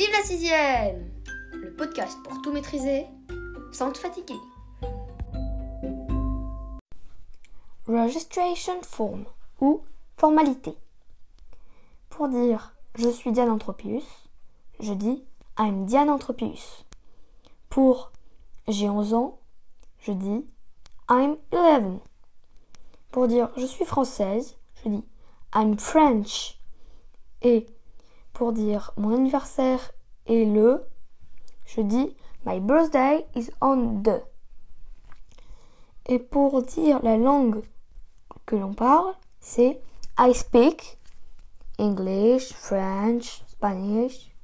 Vive la sixième Le podcast pour tout maîtriser sans te fatiguer. Registration form ou formalité. Pour dire je suis Diane Anthropius, je dis I'm Diane Anthropius. Pour j'ai 11 ans, je dis I'm 11. Pour dire je suis française, je dis I'm French. Et pour dire mon anniversaire est le, je dis My birthday is on the. Et pour dire la langue que l'on parle, c'est I speak English, French, Spanish.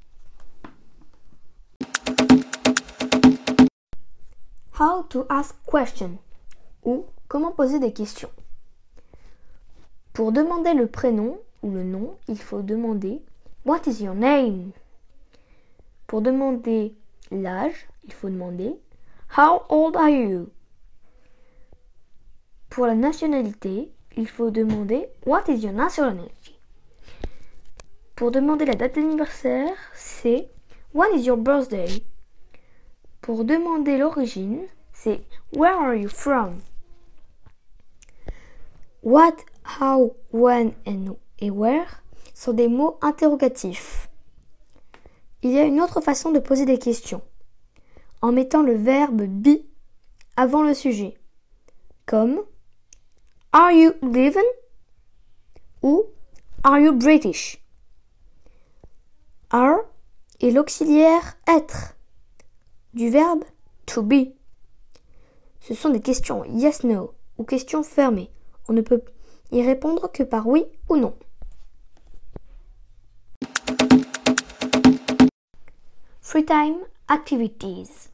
How to ask question ou comment poser des questions. Pour demander le prénom ou le nom, il faut demander What is your name? Pour demander l'âge, il faut demander How old are you? Pour la nationalité, il faut demander What is your nationality? Pour demander la date d'anniversaire, c'est When is your birthday? Pour demander l'origine, c'est Where are you from? What, how, when and where? Sont des mots interrogatifs. Il y a une autre façon de poser des questions, en mettant le verbe be avant le sujet, comme Are you living? ou Are you British? Are est l'auxiliaire être du verbe to be. Ce sont des questions yes no ou questions fermées. On ne peut y répondre que par oui ou non. Free time activities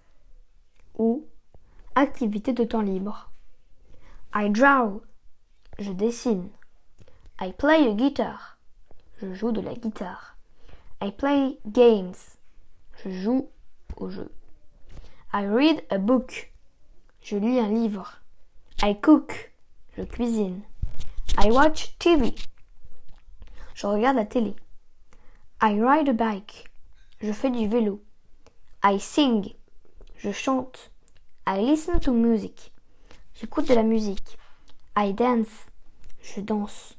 ou activités de temps libre. I draw, je dessine. I play a guitar, je joue de la guitare. I play games, je joue au jeu. I read a book, je lis un livre. I cook, je cuisine. I watch TV, je regarde la télé. I ride a bike, je fais du vélo. I sing, je chante. I listen to music, j'écoute de la musique. I dance, je danse.